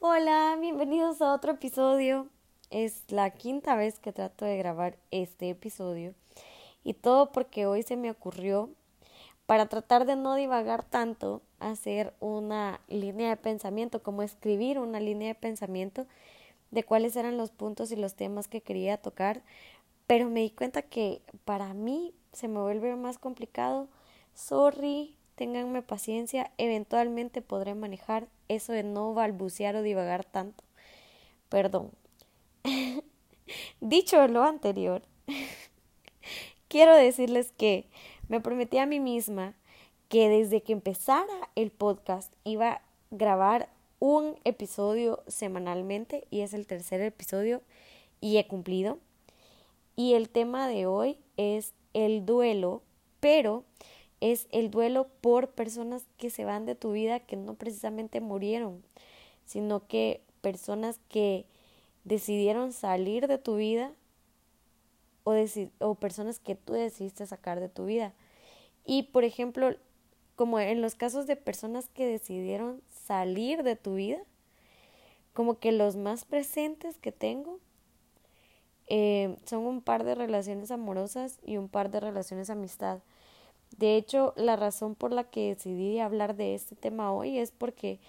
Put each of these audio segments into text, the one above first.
Hola, bienvenidos a otro episodio. Es la quinta vez que trato de grabar este episodio y todo porque hoy se me ocurrió para tratar de no divagar tanto, hacer una línea de pensamiento, como escribir una línea de pensamiento de cuáles eran los puntos y los temas que quería tocar, pero me di cuenta que para mí se me vuelve más complicado. Sorry, ténganme paciencia, eventualmente podré manejar eso de no balbucear o divagar tanto. Perdón. Dicho lo anterior, quiero decirles que me prometí a mí misma que desde que empezara el podcast iba a grabar un episodio semanalmente y es el tercer episodio y he cumplido. Y el tema de hoy es el duelo, pero es el duelo por personas que se van de tu vida que no precisamente murieron, sino que personas que decidieron salir de tu vida o, o personas que tú decidiste sacar de tu vida. Y por ejemplo, como en los casos de personas que decidieron salir de tu vida, como que los más presentes que tengo eh, son un par de relaciones amorosas y un par de relaciones amistad. De hecho, la razón por la que decidí hablar de este tema hoy es porque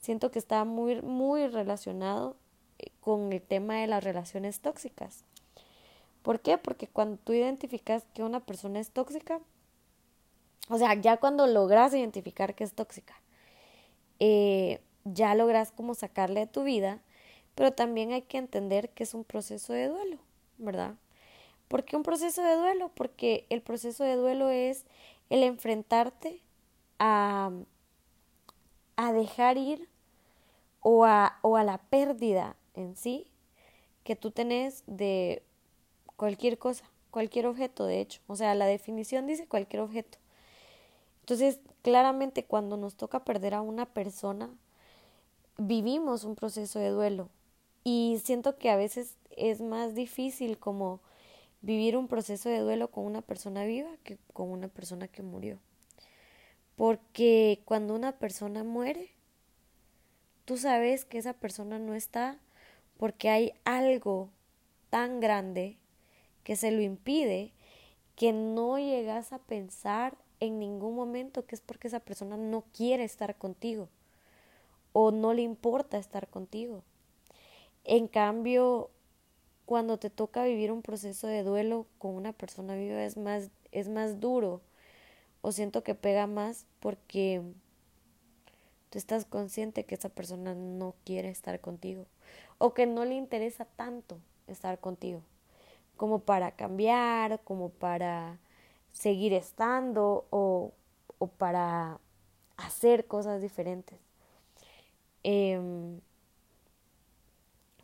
siento que está muy, muy relacionado eh, con el tema de las relaciones tóxicas. ¿Por qué? Porque cuando tú identificas que una persona es tóxica, o sea, ya cuando logras identificar que es tóxica, eh, ya logras como sacarle de tu vida, pero también hay que entender que es un proceso de duelo, ¿verdad? ¿Por qué un proceso de duelo? Porque el proceso de duelo es el enfrentarte a, a dejar ir o a, o a la pérdida en sí que tú tenés de cualquier cosa, cualquier objeto, de hecho. O sea, la definición dice cualquier objeto. Entonces, claramente cuando nos toca perder a una persona, vivimos un proceso de duelo. Y siento que a veces es más difícil como vivir un proceso de duelo con una persona viva que con una persona que murió. Porque cuando una persona muere, tú sabes que esa persona no está porque hay algo tan grande que se lo impide que no llegas a pensar en ningún momento que es porque esa persona no quiere estar contigo o no le importa estar contigo. En cambio, cuando te toca vivir un proceso de duelo con una persona viva es más, es más duro o siento que pega más porque tú estás consciente que esa persona no quiere estar contigo o que no le interesa tanto estar contigo como para cambiar, como para seguir estando o, o para hacer cosas diferentes. Em,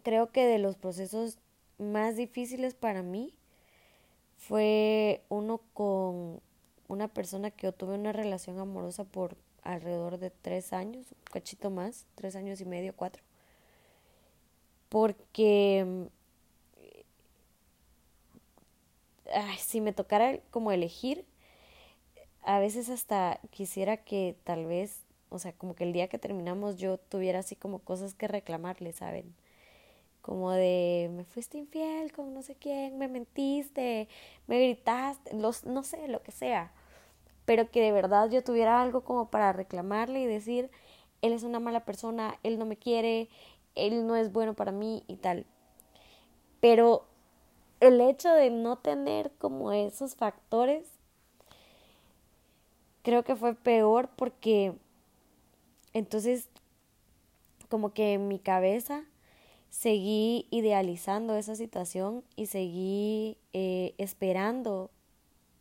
creo que de los procesos más difíciles para mí fue uno con una persona que yo tuve una relación amorosa por alrededor de tres años, un cachito más, tres años y medio, cuatro. Porque si me tocara como elegir, a veces hasta quisiera que tal vez, o sea, como que el día que terminamos yo tuviera así como cosas que reclamarle, ¿saben? Como de me fuiste infiel con no sé quién, me mentiste, me gritaste, los, no sé, lo que sea, pero que de verdad yo tuviera algo como para reclamarle y decir, él es una mala persona, él no me quiere, él no es bueno para mí y tal. Pero el hecho de no tener como esos factores, creo que fue peor porque entonces como que en mi cabeza seguí idealizando esa situación y seguí eh, esperando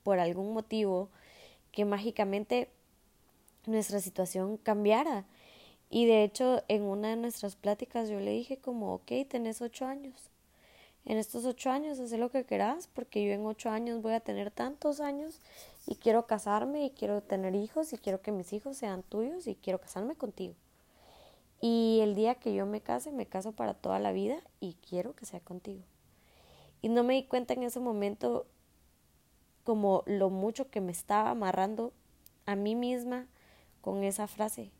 por algún motivo que mágicamente nuestra situación cambiara. Y de hecho, en una de nuestras pláticas yo le dije como, ok, tenés ocho años. En estos ocho años haz lo que querás, porque yo en ocho años voy a tener tantos años y quiero casarme y quiero tener hijos y quiero que mis hijos sean tuyos y quiero casarme contigo. Y el día que yo me case, me caso para toda la vida y quiero que sea contigo. Y no me di cuenta en ese momento como lo mucho que me estaba amarrando a mí misma con esa frase.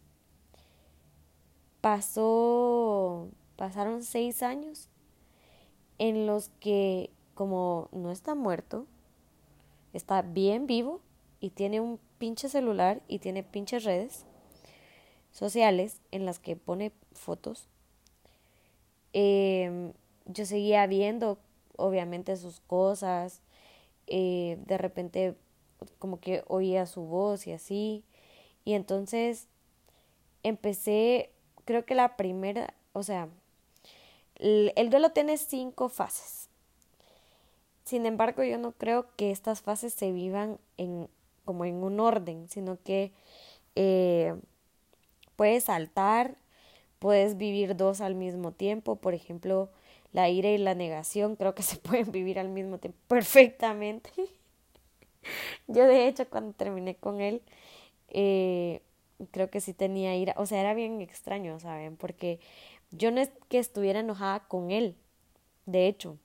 pasó, pasaron seis años en los que como no está muerto, está bien vivo y tiene un pinche celular y tiene pinches redes sociales en las que pone fotos. Em, yo seguía viendo, obviamente, sus cosas. Eh, de repente, como que oía su voz y así. Y entonces empecé, creo que la primera, o sea, el, el duelo tiene cinco fases. Sin embargo, yo no creo que estas fases se vivan en, como en un orden, sino que eh, puedes saltar, puedes vivir dos al mismo tiempo, por ejemplo, la ira y la negación creo que se pueden vivir al mismo tiempo perfectamente. yo de hecho cuando terminé con él, eh, creo que sí tenía ira, o sea, era bien extraño, ¿saben? Porque yo no es que estuviera enojada con él, de hecho,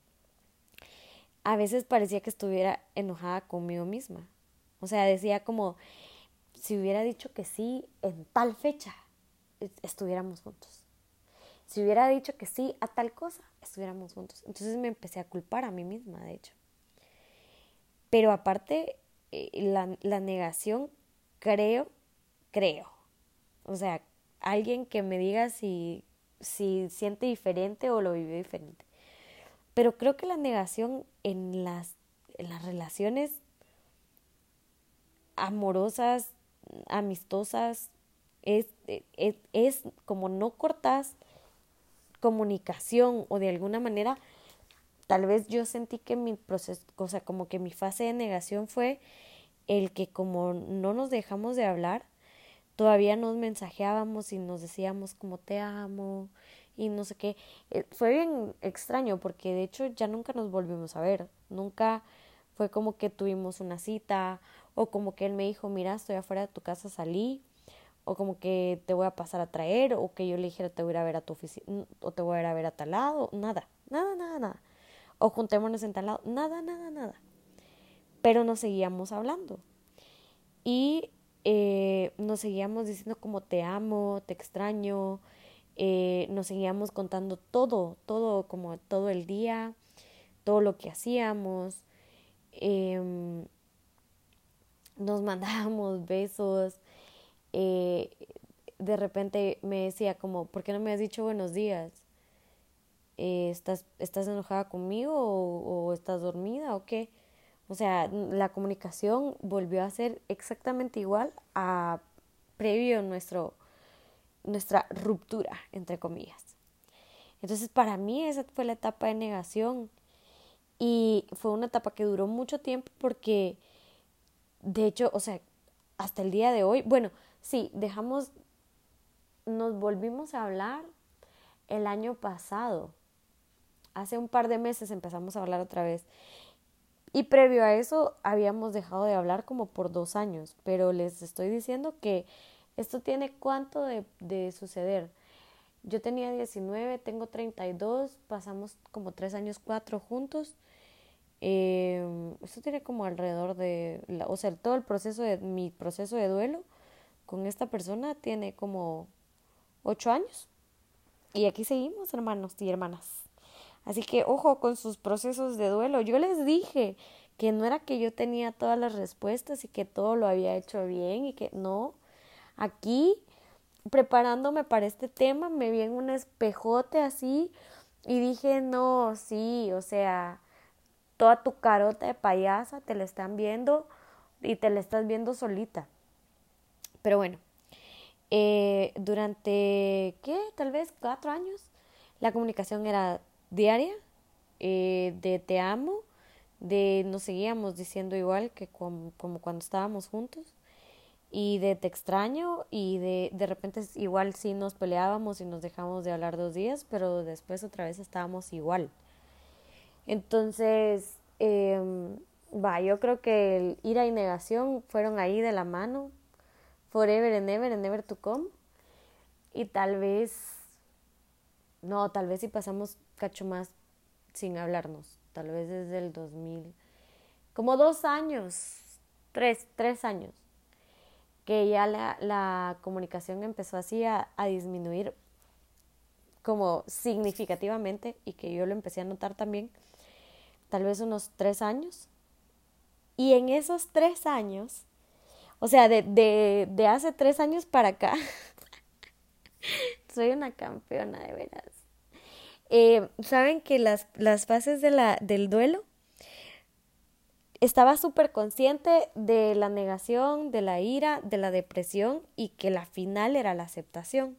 a veces parecía que estuviera enojada conmigo misma. O sea, decía como, si hubiera dicho que sí en tal fecha, estuviéramos juntos. Si hubiera dicho que sí a tal cosa, estuviéramos juntos. Entonces me empecé a culpar a mí misma, de hecho. Pero aparte, eh, la, la negación, creo, creo. O sea, alguien que me diga si, si siente diferente o lo vive diferente. Pero creo que la negación en las, en las relaciones amorosas, amistosas, es, es, es, como no cortas comunicación o de alguna manera, tal vez yo sentí que mi proceso, o sea, como que mi fase de negación fue el que como no nos dejamos de hablar, todavía nos mensajeábamos y nos decíamos como te amo, y no sé qué. Eh, fue bien extraño porque de hecho ya nunca nos volvimos a ver. Nunca fue como que tuvimos una cita o como que él me dijo, mira, estoy afuera de tu casa, salí. O como que te voy a pasar a traer, o que yo le dijera te voy a ir a ver a tu oficina, o te voy a ir a ver a tal lado, nada, nada, nada, nada. O juntémonos en tal lado, nada, nada, nada. Pero nos seguíamos hablando. Y eh, nos seguíamos diciendo como te amo, te extraño, eh, nos seguíamos contando todo, todo, como todo el día, todo lo que hacíamos. Em, nos mandábamos besos. Eh, de repente me decía como, ¿por qué no me has dicho buenos días? Eh, ¿estás, ¿Estás enojada conmigo o, o estás dormida o qué? O sea, la comunicación volvió a ser exactamente igual a previo nuestro nuestra ruptura, entre comillas. Entonces, para mí esa fue la etapa de negación y fue una etapa que duró mucho tiempo porque, de hecho, o sea, hasta el día de hoy, bueno, sí, dejamos, nos volvimos a hablar el año pasado. Hace un par de meses empezamos a hablar otra vez. Y previo a eso habíamos dejado de hablar como por dos años, pero les estoy diciendo que esto tiene cuánto de, de suceder. Yo tenía 19, tengo 32, pasamos como tres años, cuatro juntos. Eh, esto tiene como alrededor de, o sea, todo el proceso de mi proceso de duelo con esta persona tiene como ocho años. Y aquí seguimos, hermanos y hermanas. Así que ojo con sus procesos de duelo. Yo les dije que no era que yo tenía todas las respuestas y que todo lo había hecho bien y que no, aquí preparándome para este tema me vi en un espejote así y dije, no, sí, o sea, toda tu carota de payasa te la están viendo y te la estás viendo solita. Pero bueno, eh, durante, ¿qué? Tal vez cuatro años, la comunicación era diaria, eh, de te amo, de nos seguíamos diciendo igual que como cuando estábamos juntos y de te extraño y de, de repente igual sí nos peleábamos y nos dejamos de hablar dos días, pero después otra vez estábamos igual. Entonces, eh, va, yo creo que el ira y negación fueron ahí de la mano, forever and ever and ever to come. Y tal vez, no, tal vez si pasamos cacho más sin hablarnos, tal vez desde el 2000, como dos años, tres, tres años que ya la, la comunicación empezó así a, a, disminuir como significativamente y que yo lo empecé a notar también, tal vez unos tres años. Y en esos tres años, o sea, de, de, de hace tres años para acá, soy una campeona de veras. Eh, Saben que las, las fases de la, del duelo estaba súper consciente de la negación, de la ira, de la depresión y que la final era la aceptación.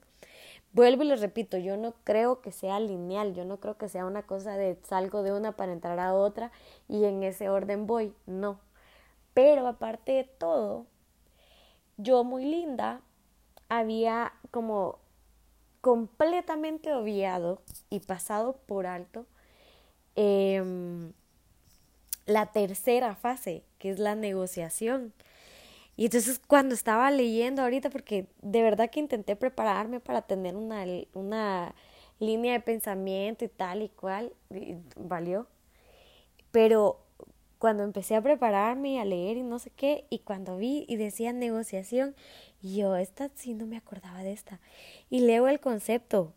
Vuelvo y les repito, yo no creo que sea lineal, yo no creo que sea una cosa de salgo de una para entrar a otra y en ese orden voy, no. Pero aparte de todo, yo muy linda había como completamente obviado y pasado por alto eh, la tercera fase, que es la negociación. Y entonces cuando estaba leyendo ahorita, porque de verdad que intenté prepararme para tener una, una línea de pensamiento y tal y cual, valió. Pero cuando empecé a prepararme y a leer y no sé qué, y cuando vi y decía negociación, yo, esta sí no me acordaba de esta. Y leo el concepto,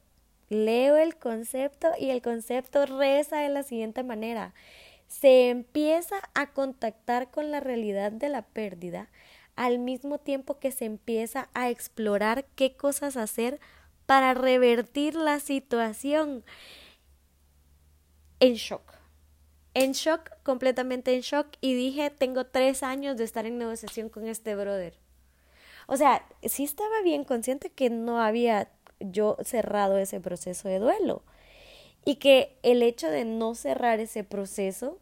leo el concepto y el concepto reza de la siguiente manera se empieza a contactar con la realidad de la pérdida al mismo tiempo que se empieza a explorar qué cosas hacer para revertir la situación. En shock. En shock, completamente en shock. Y dije, tengo tres años de estar en negociación con este brother. O sea, sí estaba bien consciente que no había yo cerrado ese proceso de duelo y que el hecho de no cerrar ese proceso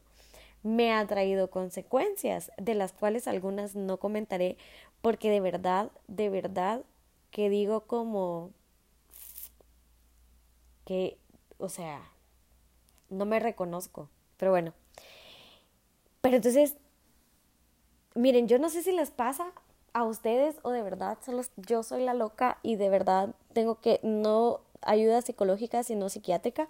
me ha traído consecuencias, de las cuales algunas no comentaré, porque de verdad, de verdad, que digo como que, o sea, no me reconozco, pero bueno. Pero entonces, miren, yo no sé si les pasa a ustedes o de verdad solo yo soy la loca y de verdad tengo que no ayuda psicológica, sino psiquiátrica.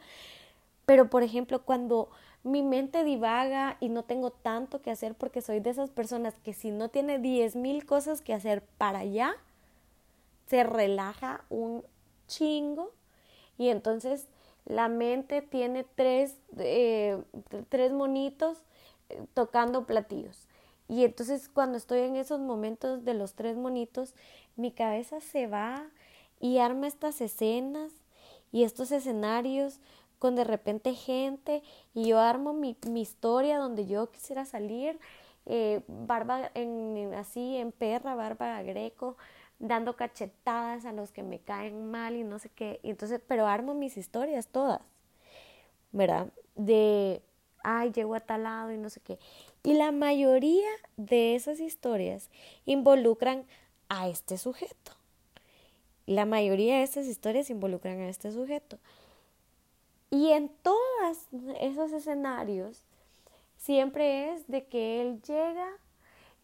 Pero, por ejemplo, cuando mi mente divaga y no tengo tanto que hacer porque soy de esas personas que si no tiene diez mil cosas que hacer para allá, se relaja un chingo y entonces la mente tiene tres, eh, tres monitos eh, tocando platillos. Y entonces cuando estoy en esos momentos de los tres monitos, mi cabeza se va y arma estas escenas y estos escenarios con de repente gente y yo armo mi, mi historia donde yo quisiera salir, eh, barba en, así en perra, barba greco, dando cachetadas a los que me caen mal y no sé qué, y entonces, pero armo mis historias todas, ¿verdad? De, ay, llego a tal lado y no sé qué. Y la mayoría de esas historias involucran a este sujeto. La mayoría de esas historias involucran a este sujeto. Y en todos esos escenarios siempre es de que él llega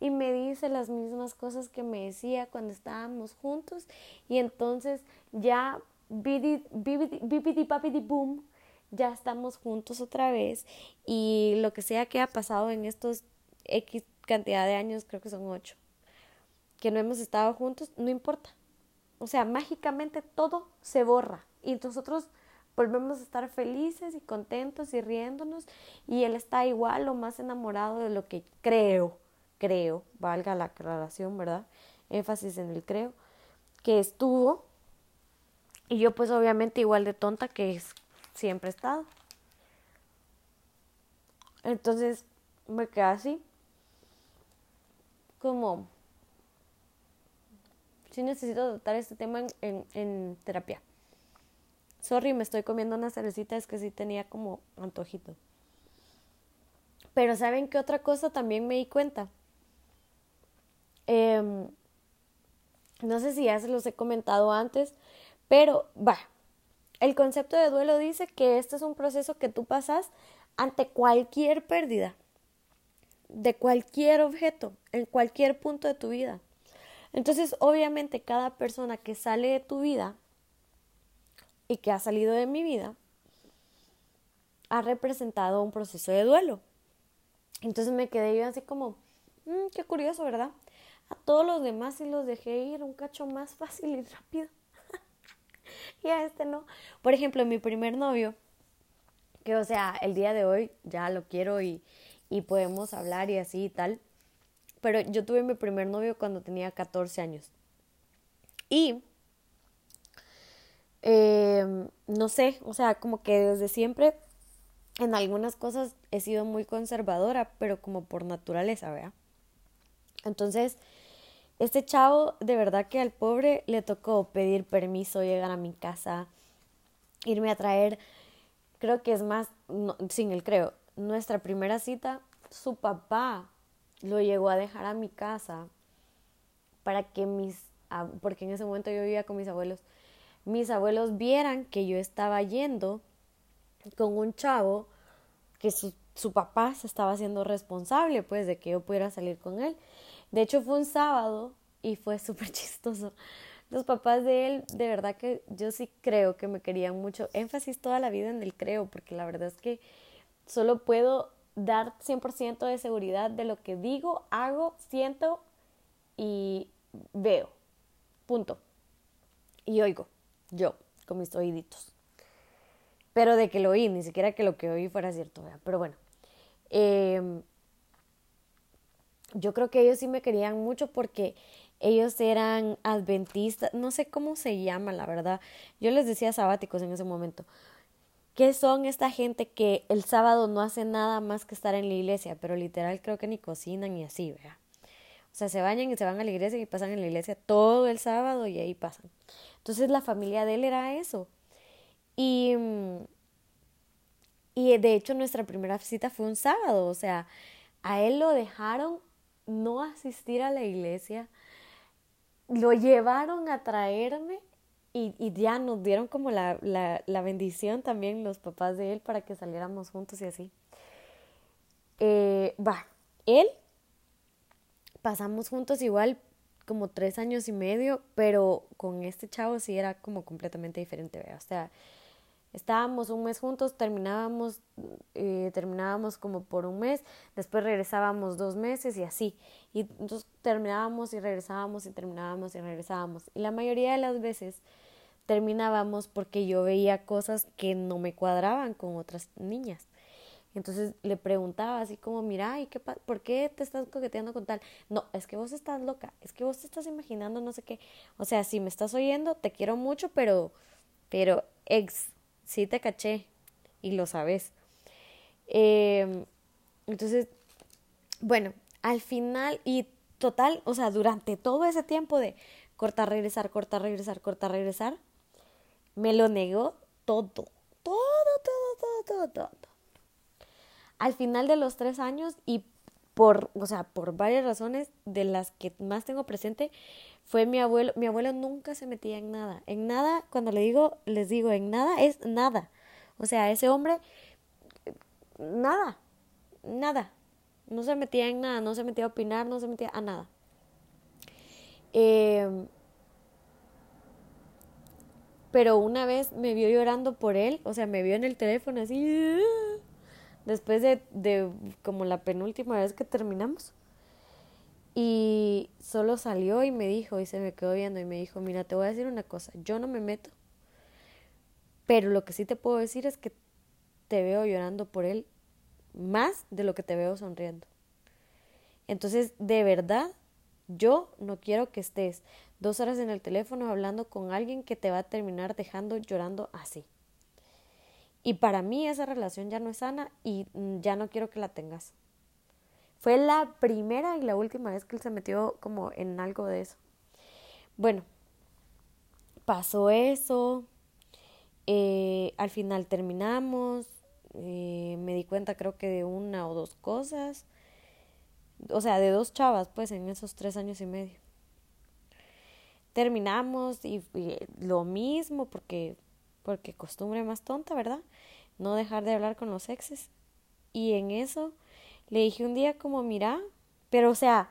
y me dice las mismas cosas que me decía cuando estábamos juntos. Y entonces ya bibidi papidi boom ya estamos juntos otra vez. Y lo que sea que ha pasado en estos X cantidad de años, creo que son ocho, que no hemos estado juntos, no importa. O sea, mágicamente todo se borra. Y nosotros volvemos a estar felices y contentos y riéndonos y él está igual o más enamorado de lo que creo, creo, valga la aclaración, ¿verdad? Énfasis en el creo, que estuvo y yo pues obviamente igual de tonta que siempre he estado. Entonces me quedé así, como, si necesito tratar este tema en, en terapia. Sorry, me estoy comiendo una cervecita, es que sí tenía como antojito. Pero ¿saben qué otra cosa también me di cuenta? Em, no sé si ya se los he comentado antes, pero va. El concepto de duelo dice que este es un proceso que tú pasas ante cualquier pérdida, de cualquier objeto, en cualquier punto de tu vida. Entonces, obviamente, cada persona que sale de tu vida y que ha salido de mi vida ha representado un proceso de duelo. Entonces me quedé yo así como, mm, qué curioso, ¿verdad? A todos los demás sí los dejé ir un cacho más fácil y rápido. y a este no. Por ejemplo, mi primer novio, que o sea, el día de hoy ya lo quiero y, y podemos hablar y así y tal. Pero yo tuve mi primer novio cuando tenía 14 años. Y eh, no sé, o sea, como que desde siempre en algunas cosas he sido muy conservadora, pero como por naturaleza, ¿vea? Entonces, este chavo, de verdad que al pobre le tocó pedir permiso, llegar a mi casa, irme a traer, creo que es más, sin el creo, nuestra primera cita, su papá lo llegó a dejar a mi casa para que mis, porque en ese momento yo vivía con mis abuelos, mis abuelos vieran que yo estaba yendo con un chavo que su, su papá se estaba haciendo responsable pues de que yo pudiera salir con él. De hecho fue un sábado y fue súper chistoso. Los papás de él, de verdad que yo sí creo que me querían mucho. Énfasis toda la vida en el creo, porque la verdad es que solo puedo dar 100% de seguridad de lo que digo, hago, siento y veo. Punto. Y oigo, yo, con mis oíditos. Pero de que lo oí, ni siquiera que lo que oí fuera cierto. Pero bueno, eh, yo creo que ellos sí me querían mucho porque ellos eran adventistas, no sé cómo se llama, la verdad. Yo les decía sabáticos en ese momento. ¿Qué son esta gente que el sábado no hace nada más que estar en la iglesia? Pero literal creo que ni cocinan ni así, ¿verdad? O sea, se bañan y se van a la iglesia y pasan en la iglesia todo el sábado y ahí pasan. Entonces la familia de él era eso. Y, y de hecho nuestra primera visita fue un sábado. O sea, a él lo dejaron no asistir a la iglesia, lo llevaron a traerme y, y ya nos dieron como la, la, la, bendición también los papás de él para que saliéramos juntos y así. Eh, va, él pasamos juntos igual como tres años y medio, pero con este chavo sí era como completamente diferente, o sea, Estábamos un mes juntos, terminábamos, eh, terminábamos como por un mes, después regresábamos dos meses y así. Y entonces terminábamos y regresábamos y terminábamos y regresábamos. Y la mayoría de las veces terminábamos porque yo veía cosas que no me cuadraban con otras niñas. Entonces le preguntaba así como, mira, ¿y qué ¿por qué te estás coqueteando con tal? No, es que vos estás loca, es que vos te estás imaginando no sé qué. O sea, si me estás oyendo, te quiero mucho, pero, pero ex, sí te caché y lo sabes. Em, entonces, bueno, al final y total, o sea, durante todo ese tiempo de cortar, regresar, cortar, regresar, cortar, regresar, me lo negó todo, todo, todo, todo, todo, todo. Al final de los tres años y por, o sea, por varias razones de las que más tengo presente, fue mi abuelo. Mi abuelo nunca se metía en nada. En nada, cuando le digo, les digo, en nada es nada. O sea, ese hombre, nada, nada. No se metía en nada, no se metía a opinar, no se metía a nada. Eh, pero una vez me vio llorando por él, o sea, me vio en el teléfono así, después de, de como la penúltima vez que terminamos. Y solo salió y me dijo, y se me quedó viendo y me dijo, mira, te voy a decir una cosa, yo no me meto, pero lo que sí te puedo decir es que te veo llorando por él más de lo que te veo sonriendo. Entonces, de verdad, yo no quiero que estés dos horas en el teléfono hablando con alguien que te va a terminar dejando llorando así. Y para mí esa relación ya no es sana y ya no quiero que la tengas. Fue la primera y la última vez que él se metió como en algo de eso. Bueno, pasó eso. Eh, al final terminamos. Eh, me di cuenta creo que de una o dos cosas. O sea, de dos chavas, pues, en esos tres años y medio. Terminamos y, y lo mismo porque, porque costumbre más tonta, ¿verdad? No dejar de hablar con los exes. Y en eso le dije un día como, mira, pero o sea,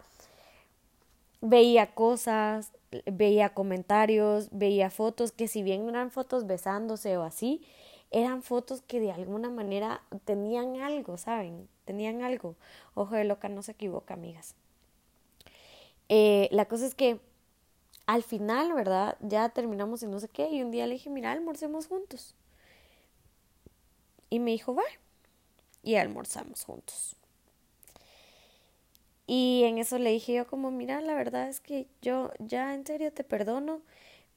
veía cosas, veía comentarios, veía fotos que si bien no eran fotos besándose o así, eran fotos que de alguna manera tenían algo, ¿saben? Tenían algo. Ojo de loca, no se equivoca, amigas. Eh, la cosa es que al final, ¿verdad? Ya terminamos y no sé qué. Y un día le dije, mira, almorcemos juntos. Y me dijo, va. Y almorzamos juntos. Y en eso le dije yo como, mira, la verdad es que yo ya en serio te perdono,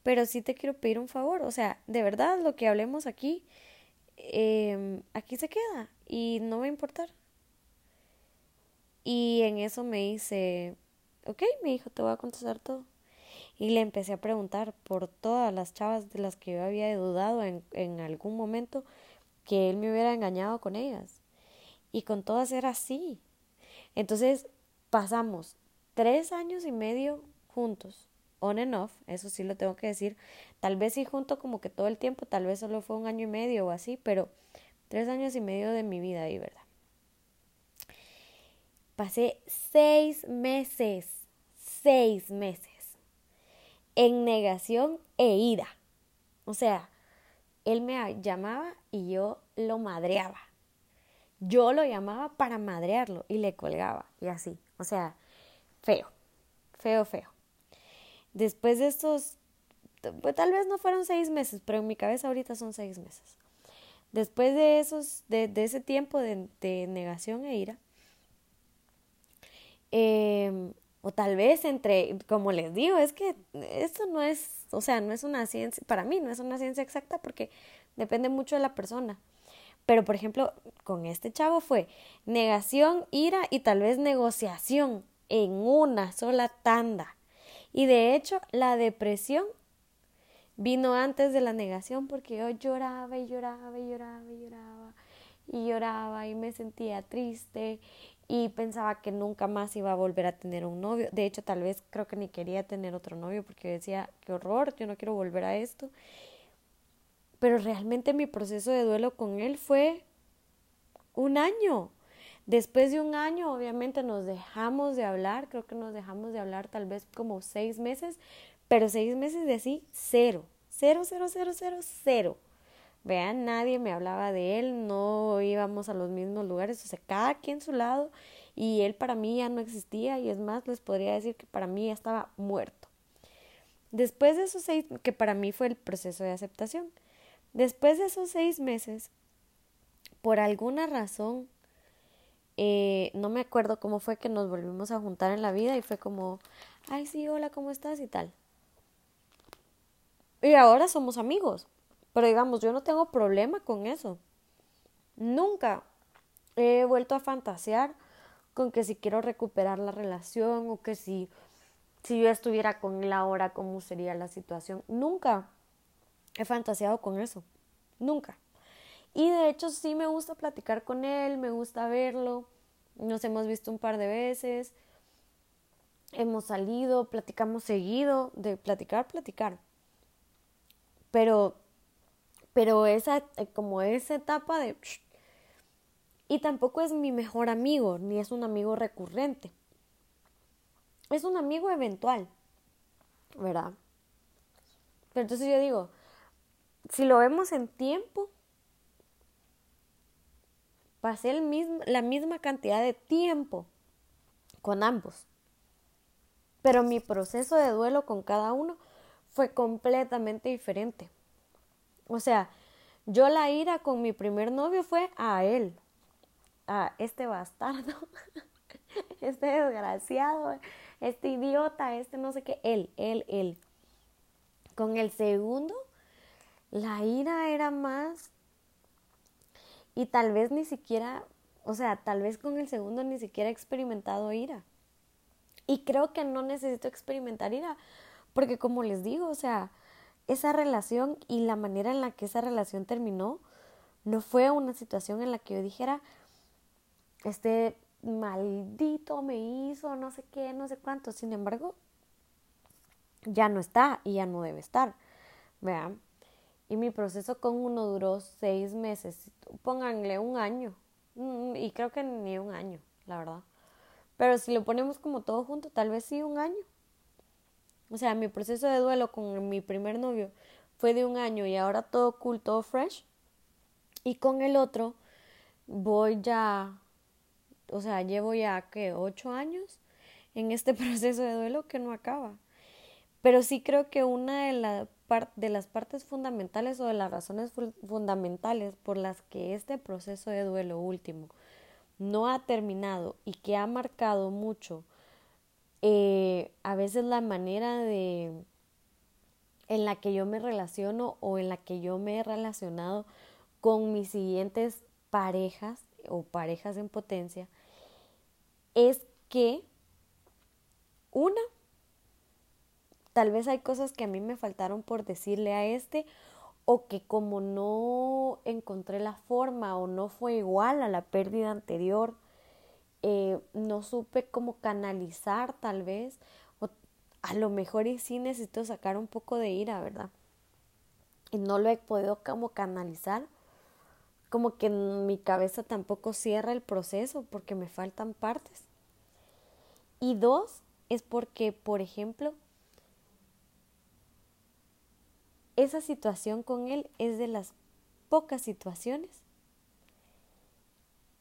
pero sí te quiero pedir un favor. O sea, de verdad lo que hablemos aquí, eh, aquí se queda y no va a importar. Y en eso me dice, ok, me dijo, te voy a contestar todo. Y le empecé a preguntar por todas las chavas de las que yo había dudado en, en algún momento que él me hubiera engañado con ellas. Y con todas era así. Entonces pasamos tres años y medio juntos, on and off, eso sí lo tengo que decir. Tal vez sí junto como que todo el tiempo, tal vez solo fue un año y medio o así, pero tres años y medio de mi vida ahí, ¿verdad? Pasé seis meses, seis meses en negación e ira. O sea, él me llamaba y yo lo madreaba. Yo lo llamaba para madrearlo y le colgaba y así. O sea, feo, feo, feo. Después de estos, pues tal vez no fueron seis meses, pero en mi cabeza ahorita son seis meses. Después de esos, de, ese tiempo de, negación e ira, em, o tal vez entre, como les digo, es que esto no es, o sea, no es una ciencia, para mí no es una ciencia exacta porque depende mucho de la persona. Pero, por ejemplo, con este chavo fue negación, ira y tal vez negociación en una sola tanda. Y de hecho, la depresión vino antes de la negación porque yo lloraba y lloraba y lloraba y lloraba y lloraba y me sentía triste y pensaba que nunca más iba a volver a tener un novio. De hecho, tal vez creo que ni quería tener otro novio porque decía, qué horror, yo no quiero volver a esto. Pero realmente mi proceso de duelo con él fue un año. Después de un año, obviamente nos dejamos de hablar, creo que nos dejamos de hablar tal vez como seis meses, pero seis meses de así, cero, cero, cero, cero, cero, cero. Vean, nadie me hablaba de él, no íbamos a los mismos lugares, o sea, cada quien su lado, y él para mí ya no existía, y es más, les podría decir que para mí ya estaba muerto. Después de esos seis, que para mí fue el proceso de aceptación, Después de esos seis meses, por alguna razón, eh, no me acuerdo cómo fue que nos volvimos a juntar en la vida y fue como, ay sí, hola, ¿cómo estás? y tal. Y ahora somos amigos. Pero digamos, yo no tengo problema con eso. Nunca he vuelto a fantasear con que si quiero recuperar la relación o que si, si yo estuviera con él ahora, cómo sería la situación. Nunca he fantaseado con eso. Nunca. Y de hecho sí me gusta platicar con él, me gusta verlo. Nos hemos visto un par de veces. Hemos salido, platicamos seguido, de platicar, platicar. Pero, pero esa, eh, como esa etapa de... Y tampoco es mi mejor amigo, ni es un amigo recurrente. Es un amigo eventual, ¿verdad? Pero entonces yo digo, si lo vemos en tiempo, pasé el mismo, la misma cantidad de tiempo con ambos. Pero mi proceso de duelo con cada uno fue completamente diferente. O sea, yo la ira con mi primer novio fue a él, a este bastardo, este desgraciado, este idiota, este no sé qué, él, él, él. Con el segundo la ira era más y tal vez ni siquiera, o sea, tal vez con el segundo ni siquiera he experimentado ira. Y creo que no necesito experimentar ira, porque como les digo, o sea, esa relación y la manera en la que esa relación terminó no fue una situación en la que yo dijera, este maldito me hizo no sé qué, no sé cuánto. Sin embargo, ya no está y ya no debe estar. Vean, y mi proceso con uno duró seis meses, pónganle un año, mm, y creo que ni un año, la verdad. Pero si lo ponemos como todo junto, tal vez sí un año. O sea, mi proceso de duelo con mi primer novio fue de un año y ahora todo cool, todo fresh. Y con el otro voy ya, o sea, llevo ya que ocho años en este proceso de duelo que no acaba. Pero sí creo que una de, la de las partes fundamentales o de las razones fundamentales por las que este proceso de duelo último no ha terminado y que ha marcado mucho eh, a veces la manera de en la que yo me relaciono o en la que yo me he relacionado con mis siguientes parejas o parejas en potencia es que una tal vez hay cosas que a mí me faltaron por decirle a este o que como no encontré la forma o no fue igual a la pérdida anterior, eh, no supe cómo canalizar tal vez, o a lo mejor y sí necesito sacar un poco de ira, ¿verdad? Y no lo he podido como canalizar, como que en mi cabeza tampoco cierra el proceso porque me faltan partes. Y dos, es porque, por ejemplo, esa situación con él es de las pocas situaciones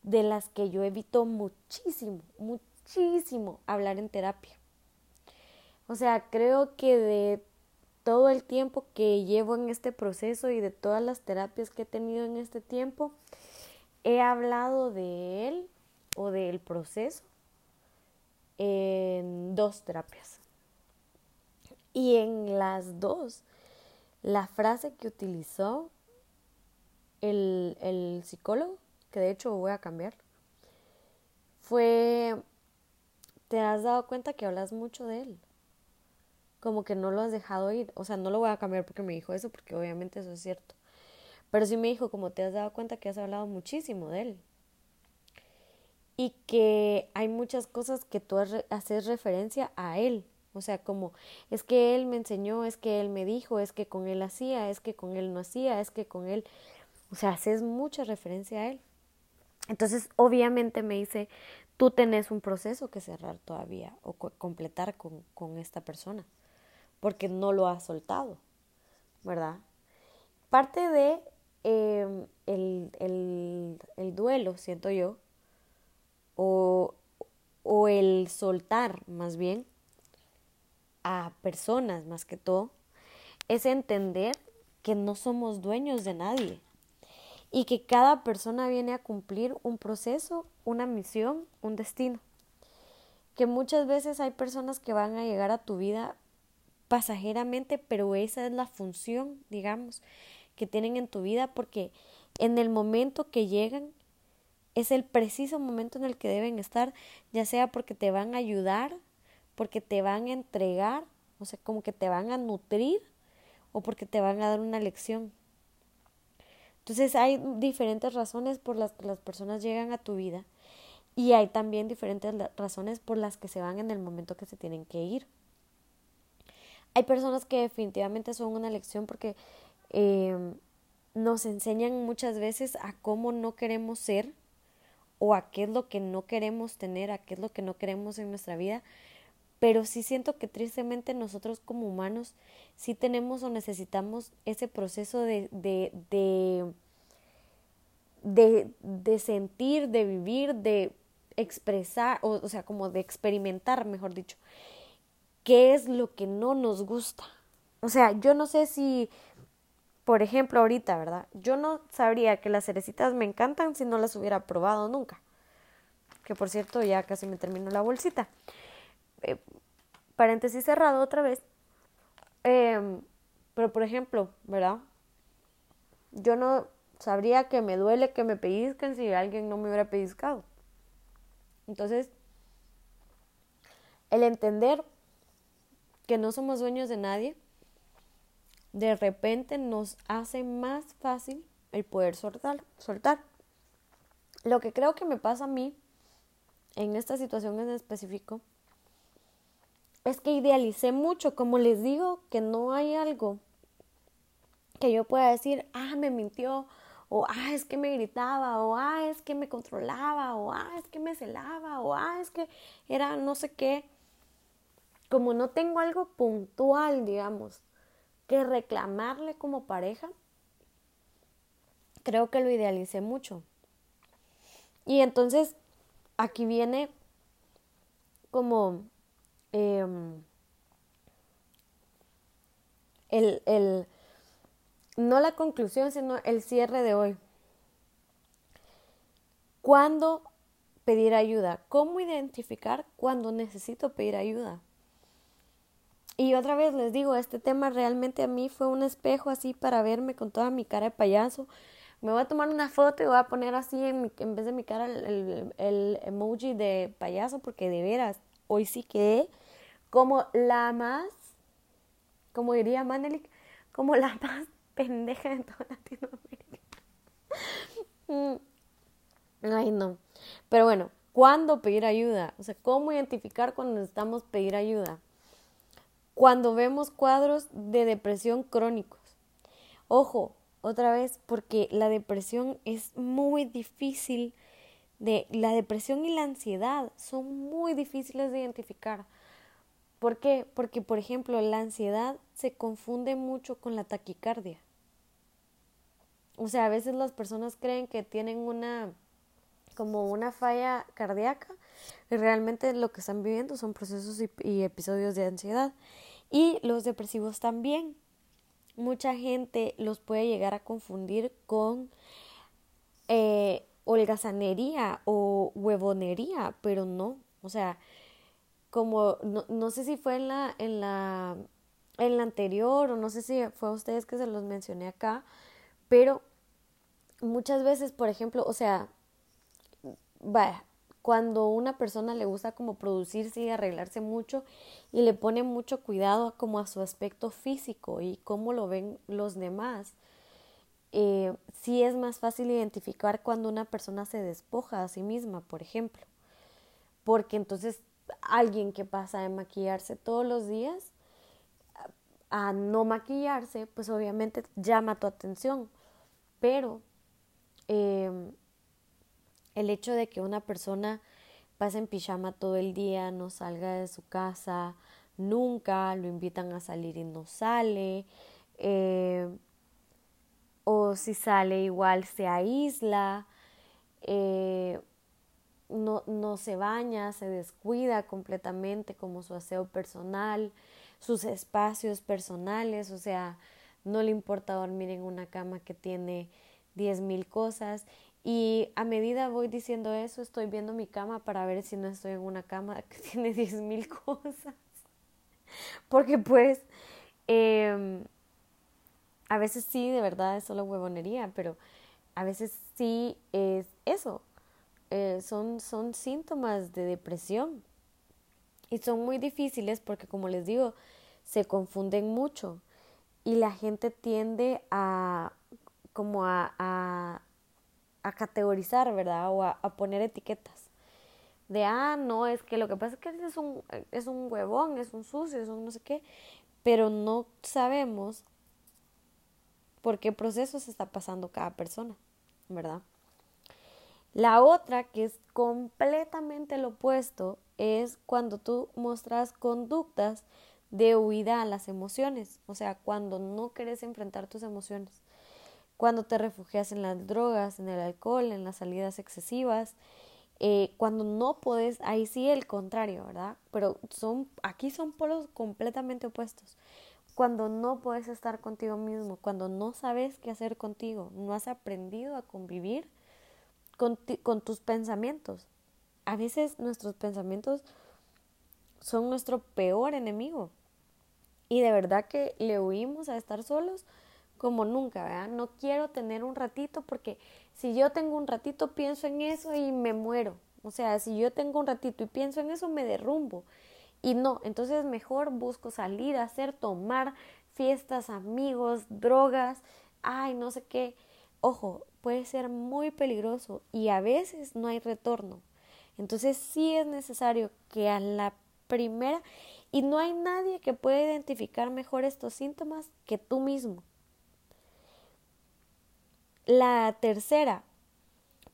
de las que yo evito muchísimo, muchísimo hablar en terapia. O sea, creo que de todo el tiempo que llevo en este proceso y de todas las terapias que he tenido en este tiempo, he hablado de él o del proceso en dos terapias. Y en las dos la frase que utilizó el, el psicólogo, que de hecho voy a cambiar, fue, te has dado cuenta que hablas mucho de él, como que no lo has dejado ir, o sea, no lo voy a cambiar porque me dijo eso, porque obviamente eso es cierto, pero sí me dijo, como te has dado cuenta que has hablado muchísimo de él. Y que hay muchas cosas que tú haces referencia a él, o sea, como es que él me enseñó, es que él me dijo, es que con él hacía, es que con él no hacía, es que con él, o sea, haces mucha referencia a él. Entonces, obviamente me dice, tú tenés un proceso que cerrar todavía o completar con, con esta persona, porque no lo has soltado, ¿verdad? Parte de em, el, el, el duelo, siento yo, o, o el soltar más bien, a personas más que todo, es entender que no somos dueños de nadie y que cada persona viene a cumplir un proceso, una misión, un destino. Que muchas veces hay personas que van a llegar a tu vida pasajeramente, pero esa es la función, digamos, que tienen en tu vida porque en el momento que llegan es el preciso momento en el que deben estar, ya sea porque te van a ayudar porque te van a entregar, o sea, como que te van a nutrir o porque te van a dar una lección. Entonces hay diferentes razones por las que las personas llegan a tu vida y hay también diferentes razones por las que se van en el momento que se tienen que ir. Hay personas que definitivamente son una lección porque eh, nos enseñan muchas veces a cómo no queremos ser o a qué es lo que no queremos tener, a qué es lo que no queremos en nuestra vida pero sí siento que tristemente nosotros como humanos sí tenemos o necesitamos ese proceso de, de, de, de, sentir, de vivir, de expresar, o, o sea, como de experimentar, mejor dicho, qué es lo que no nos gusta. O sea, yo no sé si, por ejemplo, ahorita, ¿verdad? Yo no sabría que las cerecitas me encantan si no las hubiera probado nunca. Que por cierto, ya casi me terminó la bolsita. Eh, paréntesis cerrado otra vez. Em, pero por ejemplo, ¿verdad? Yo no sabría que me duele que me pellizquen si alguien no me hubiera pellizcado. Entonces, el entender que no somos dueños de nadie, de repente nos hace más fácil el poder soltar, soltar. Lo que creo que me pasa a mí en esta situación en específico es que idealicé mucho, como les digo, que no hay algo que yo pueda decir, ah, me mintió, o ah, es que me gritaba, o ah, es que me controlaba, o ah, es que me celaba, o ah, es que era no sé qué. Como no tengo algo puntual, digamos, que reclamarle como pareja, creo que lo idealicé mucho. Y entonces aquí viene como Em, el, el, no la conclusión, sino el cierre de hoy. ¿Cuándo pedir ayuda? ¿Cómo identificar cuando necesito pedir ayuda? Y otra vez les digo, este tema realmente a mí fue un espejo así para verme con toda mi cara de payaso. Me voy a tomar una foto y voy a poner así en, vez de mi cara el, el, emoji de payaso porque de veras, hoy sí quedé como la más, como diría Manelik, como la más pendeja de toda Latinoamérica. Mm. Ay, no. Pero bueno, ¿cuándo pedir ayuda? O sea, ¿cómo identificar cuando necesitamos pedir ayuda? Cuando vemos cuadros de depresión crónicos. Ojo, otra vez, porque la depresión es muy difícil de la depresión y la ansiedad son muy difíciles de identificar. ¿Por qué? Porque, por ejemplo, la ansiedad se confunde mucho con la taquicardia. O sea, a veces las personas creen que tienen una como una falla cardíaca y realmente lo que están viviendo son procesos y, episodios de ansiedad. Y los depresivos también. Mucha gente los puede llegar a confundir con eh, holgazanería o huevonería, pero no. O sea, como no, no sé si fue en la, en la en la anterior o no sé si fue a ustedes que se los mencioné acá, pero muchas veces, por ejemplo, o sea, vaya, cuando una persona le gusta como producirse y arreglarse mucho y le pone mucho cuidado como a su aspecto físico y cómo lo ven los demás, eh, sí es más fácil identificar cuando una persona se despoja a sí misma, por ejemplo. Porque entonces alguien que pasa de maquillarse todos los días a no maquillarse, pues obviamente llama tu atención. Pero eh, el hecho de que una persona pase en pijama todo el día, no salga de su casa, nunca lo invitan a salir y no sale, eh, o si sale igual se aísla, eh, no, no se baña, se descuida completamente como su aseo personal, sus espacios personales, o sea, no le importa dormir en una cama que tiene diez mil cosas y a medida voy diciendo eso, estoy viendo mi cama para ver si no estoy en una cama que tiene diez mil cosas. Porque pues eh, a veces sí, de verdad es solo huevonería, pero a veces sí es eso. Eh, son, son síntomas de depresión. Y son muy difíciles porque, como les digo, se confunden mucho. Y la gente tiende a como a, a a categorizar, ¿verdad? O a, poner etiquetas. De, ah, no, es que lo que pasa es que es un, es un huevón, es un sucio, es un no sé qué, pero no sabemos por qué proceso se está pasando cada persona, ¿verdad? La otra, que es completamente lo opuesto, es cuando tú muestras conductas de huida a las emociones, o sea, cuando no quieres enfrentar tus emociones cuando te refugias en las drogas, en el alcohol, en las salidas excesivas, eh, cuando no puedes, ahí sí el contrario, ¿verdad? Pero son, aquí son polos completamente opuestos. Cuando no puedes estar contigo mismo, cuando no sabes qué hacer contigo, no has aprendido a convivir con, tus pensamientos. A veces nuestros pensamientos son nuestro peor enemigo. Y de verdad que le huimos a estar solos como nunca, ¿verdad? No quiero tener un ratito porque si yo tengo un ratito pienso en eso y me muero. O sea, si yo tengo un ratito y pienso en eso me derrumbo. Y no, entonces mejor busco salir, hacer, tomar fiestas, amigos, drogas, ay, no sé qué. Ojo, puede ser muy peligroso y a veces no hay retorno. Entonces sí es necesario que a la primera, y no hay nadie que pueda identificar mejor estos síntomas que tú mismo. La tercera,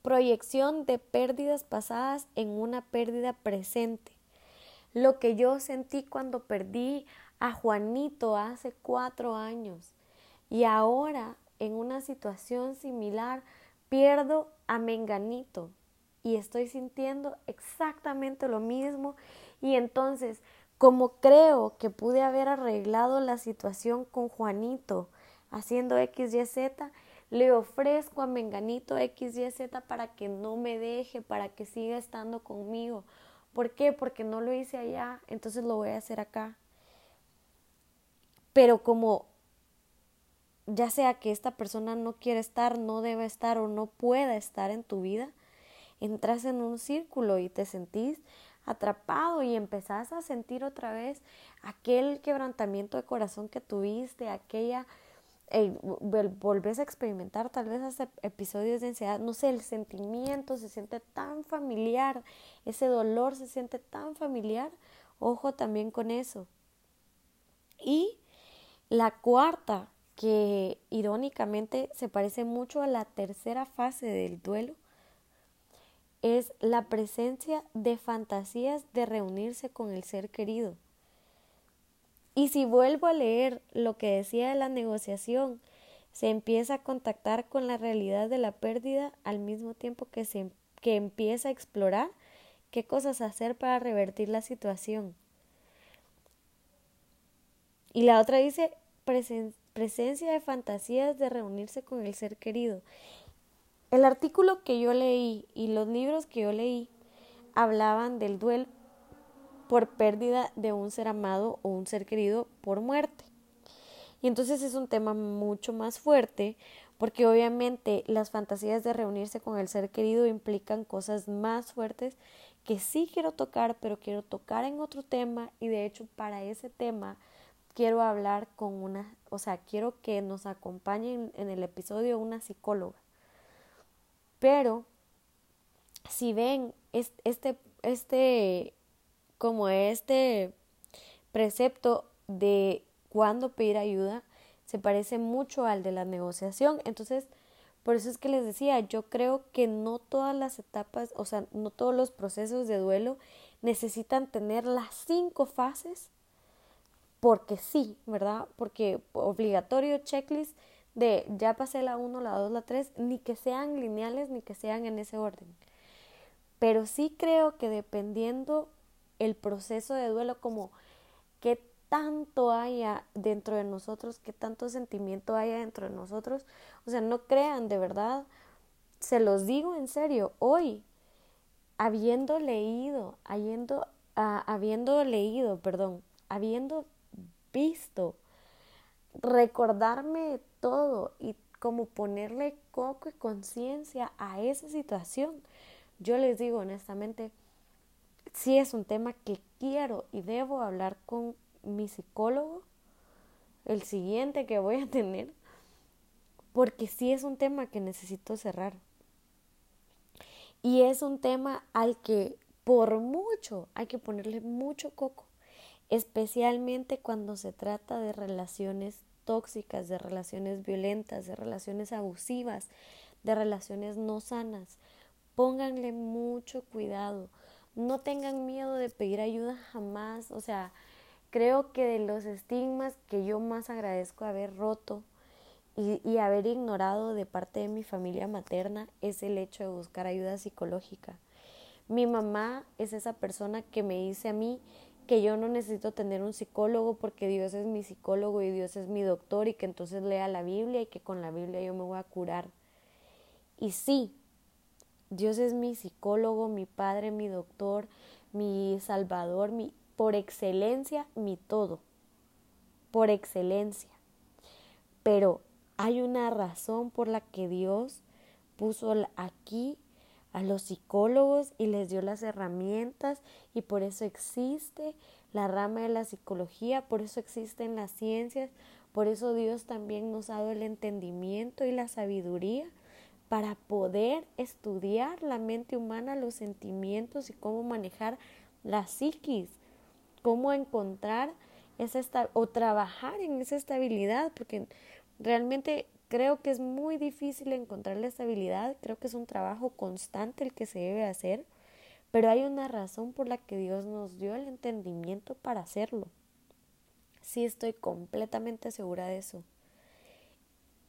proyección de pérdidas pasadas en una pérdida presente. Lo que yo sentí cuando perdí a Juanito hace cuatro años y ahora en una situación similar pierdo a Menganito y estoy sintiendo exactamente lo mismo y entonces como creo que pude haber arreglado la situación con Juanito haciendo X, Y, Z, le ofrezco a Menganito X, Y, Z para que no me deje, para que siga estando conmigo. ¿Por qué? Porque no lo hice allá, entonces lo voy a hacer acá. Pero como ya sea que esta persona no quiere estar, no debe estar o no pueda estar en tu vida, entras en un círculo y te sentís atrapado y empezás a sentir otra vez aquel quebrantamiento de corazón que tuviste, aquella, eh, volvés a experimentar tal vez episodios de ansiedad, no sé, el sentimiento se siente tan familiar, ese dolor se siente tan familiar, ojo también con eso. Y la cuarta, que irónicamente se parece mucho a la tercera fase del duelo, es la presencia de fantasías de reunirse con el ser querido. Y si vuelvo a leer lo que decía de la negociación, se empieza a contactar con la realidad de la pérdida al mismo tiempo que se que empieza a explorar qué cosas hacer para revertir la situación. Y la otra dice presencia de fantasías de reunirse con el ser querido. El artículo que yo leí y los libros que yo leí hablaban del duelo por pérdida de un ser amado o un ser querido por muerte. Y entonces es un tema mucho más fuerte porque obviamente las fantasías de reunirse con el ser querido implican cosas más fuertes que sí quiero tocar, pero quiero tocar en otro tema y de hecho para ese tema quiero hablar con una, o sea, quiero que nos acompañen en el episodio una psicóloga pero si ven este, este, como este precepto de cuándo pedir ayuda, se parece mucho al de la negociación. Entonces, por eso es que les decía, yo creo que no todas las etapas, o sea, no todos los procesos de duelo necesitan tener las cinco fases, porque sí, ¿verdad? Porque obligatorio checklist de ya pasé la 1, la 2, la 3, ni que sean lineales ni que sean en ese orden. Pero sí creo que dependiendo el proceso de duelo, como qué tanto haya dentro de nosotros, qué tanto sentimiento haya dentro de nosotros, o sea, no crean de verdad, se los digo en serio, hoy, habiendo leído, habiendo, ah, habiendo leído, perdón, habiendo visto, recordarme todo y como ponerle coco y conciencia a esa situación. Yo les digo honestamente, sí es un tema que quiero y debo hablar con mi psicólogo, el siguiente que voy a tener, porque sí es un tema que necesito cerrar. Y es un tema al que por mucho hay que ponerle mucho coco, especialmente cuando se trata de relaciones tóxicas, de relaciones violentas, de relaciones abusivas, de relaciones no sanas. Pónganle mucho cuidado. No tengan miedo de pedir ayuda jamás. O sea, creo que de los estigmas que yo más agradezco haber roto y, y haber ignorado de parte de mi familia materna es el hecho de buscar ayuda psicológica. Mi mamá es esa persona que me dice a mí que yo no necesito tener un psicólogo porque Dios es mi psicólogo y Dios es mi doctor y que entonces lea la Biblia y que con la Biblia yo me voy a curar. Y sí, Dios es mi psicólogo, mi padre, mi doctor, mi salvador, mi por excelencia, mi todo. Por excelencia. Pero hay una razón por la que Dios puso aquí a los psicólogos y les dio las herramientas y por eso existe la rama de la psicología, por eso existen las ciencias, por eso Dios también nos ha dado el entendimiento y la sabiduría para poder estudiar la mente humana, los sentimientos y cómo manejar la psiquis, cómo encontrar esa o trabajar en esa estabilidad, porque realmente Creo que es muy difícil encontrar la estabilidad, creo que es un trabajo constante el que se debe hacer, pero hay una razón por la que Dios nos dio el entendimiento para hacerlo. Sí estoy completamente segura de eso.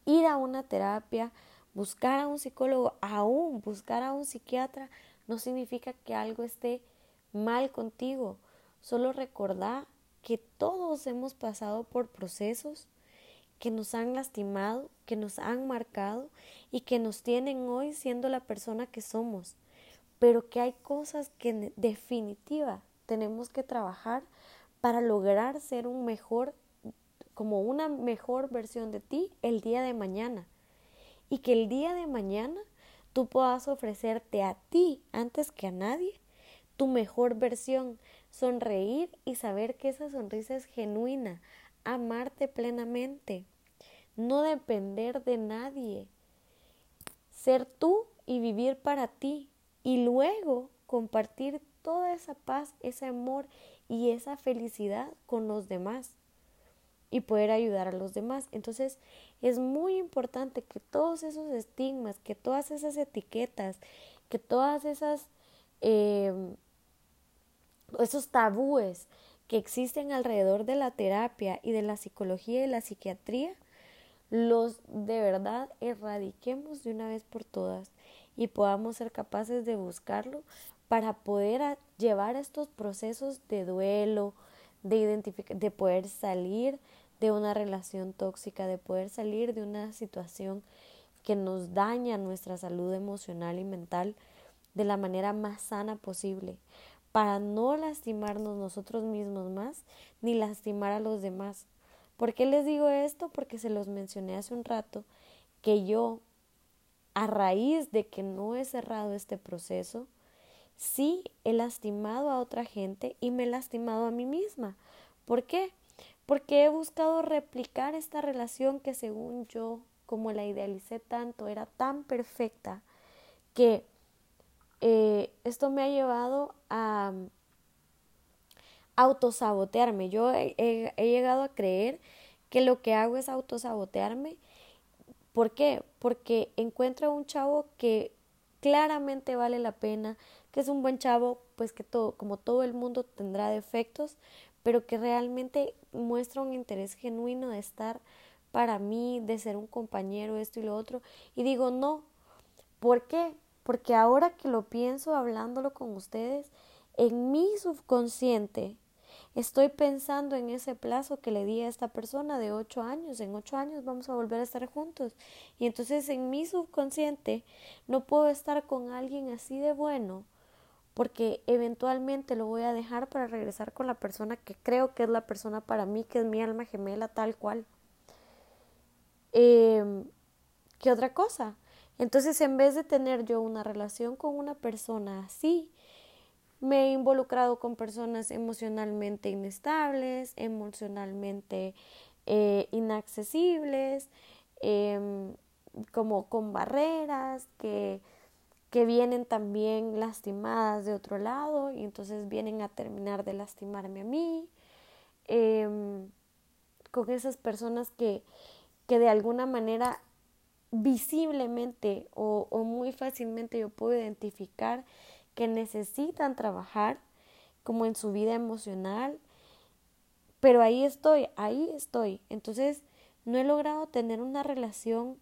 Ir a una terapia, buscar a un psicólogo, aún buscar a un psiquiatra, no significa que algo esté mal contigo. Solo recordá que todos hemos pasado por procesos que nos han lastimado, que nos han marcado y que nos tienen hoy siendo la persona que somos, pero que hay cosas que en definitiva tenemos que trabajar para lograr ser un mejor, como una mejor versión de ti el día de mañana. Y que el día de mañana tú puedas ofrecerte a ti antes que a nadie tu mejor versión, sonreír y saber que esa sonrisa es genuina, amarte plenamente, no depender de nadie, ser tú y vivir para ti y luego compartir toda esa paz, ese amor y esa felicidad con los demás y poder ayudar a los demás. Entonces es muy importante que todos esos estigmas, que todas esas etiquetas, que todas esas em, esos tabúes que existen alrededor de la terapia y de la psicología y la psiquiatría, los de verdad erradiquemos de una vez por todas y podamos ser capaces de buscarlo para poder llevar estos procesos de duelo, de, de poder salir de una relación tóxica, de poder salir de una situación que nos daña nuestra salud emocional y mental de la manera más sana posible, para no lastimarnos nosotros mismos más ni lastimar a los demás. ¿Por qué les digo esto? Porque se los mencioné hace un rato que yo, a raíz de que no he cerrado este proceso, sí he lastimado a otra gente y me he lastimado a mí misma. ¿Por qué? Porque he buscado replicar esta relación que según yo, como la idealicé tanto, era tan perfecta, que eh, esto me ha llevado a autosabotearme. Yo he, llegado a creer que lo que hago es autosabotearme. ¿Por qué? Porque encuentro a un chavo que claramente vale la pena, que es un buen chavo, pues que todo, como todo el mundo tendrá defectos, pero que realmente muestra un interés genuino de estar para mí, de ser un compañero, esto y lo otro. Y digo, no. ¿Por qué? Porque ahora que lo pienso hablándolo con ustedes, en mi subconsciente estoy pensando en ese plazo que le di a esta persona de ocho años. En ocho años vamos a volver a estar juntos. Y entonces en mi subconsciente no puedo estar con alguien así de bueno porque eventualmente lo voy a dejar para regresar con la persona que creo que es la persona para mí, que es mi alma gemela tal cual. Eh, ¿Qué otra cosa? Entonces, en vez de tener yo una relación con una persona así, me he involucrado con personas emocionalmente inestables, emocionalmente eh, inaccesibles, em, como con barreras que, que vienen también lastimadas de otro lado y entonces vienen a terminar de lastimarme a mí, em, con esas personas que, que de alguna manera visiblemente o, muy fácilmente yo puedo identificar que necesitan trabajar como en su vida emocional, pero ahí estoy, ahí estoy. Entonces, no he logrado tener una relación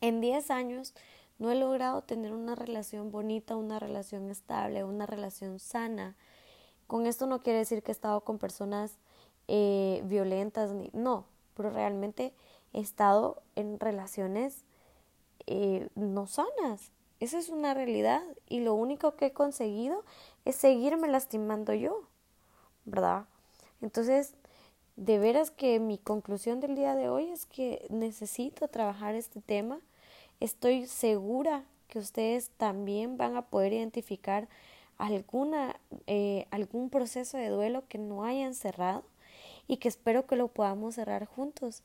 en 10 años, no he logrado tener una relación bonita, una relación estable, una relación sana. Con esto no quiere decir que he estado con personas eh, violentas, ni, no, pero realmente he estado en relaciones eh, no sanas. Esa es una realidad y lo único que he conseguido es seguirme lastimando yo, ¿verdad? Entonces, de veras que mi conclusión del día de hoy es que necesito trabajar este tema. Estoy segura que ustedes también van a poder identificar alguna, eh, algún proceso de duelo que no hayan cerrado y que espero que lo podamos cerrar juntos.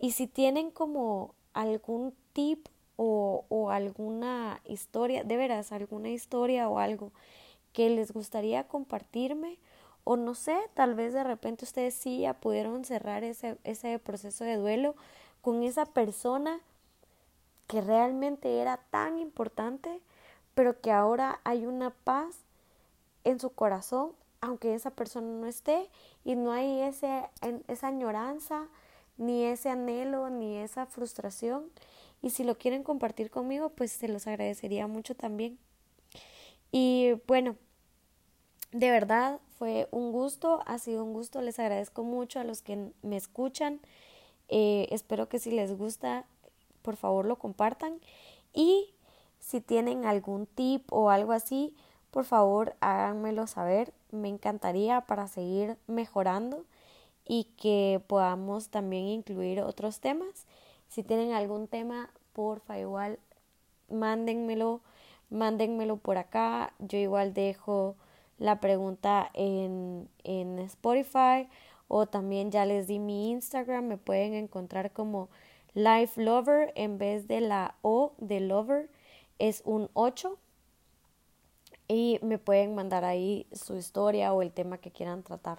Y si tienen como algún tip o, o alguna historia, de veras, alguna historia o algo que les gustaría compartirme, o no sé, tal vez de repente ustedes sí ya pudieron cerrar ese, ese proceso de duelo con esa persona que realmente era tan importante, pero que ahora hay una paz en su corazón, aunque esa persona no esté, y no hay ese, esa añoranza ni ese anhelo, ni esa frustración. Y si lo quieren compartir conmigo, pues se los agradecería mucho también. Y bueno, De verdad, fue un gusto, ha sido un gusto, les agradezco mucho a los que me escuchan. Eh, espero que si les gusta, por favor lo compartan. Y si tienen algún tip o algo así, por favor háganmelo saber. Me encantaría para seguir mejorando y que podamos también incluir otros temas. Si tienen algún tema, porfa, igual mándenmelo, mándenmelo por acá. Yo igual dejo la pregunta en, en Spotify o también ya les di mi Instagram, me pueden encontrar como Life Lover en vez de la O de Lover es un 8 y me pueden mandar ahí su historia o el tema que quieran tratar.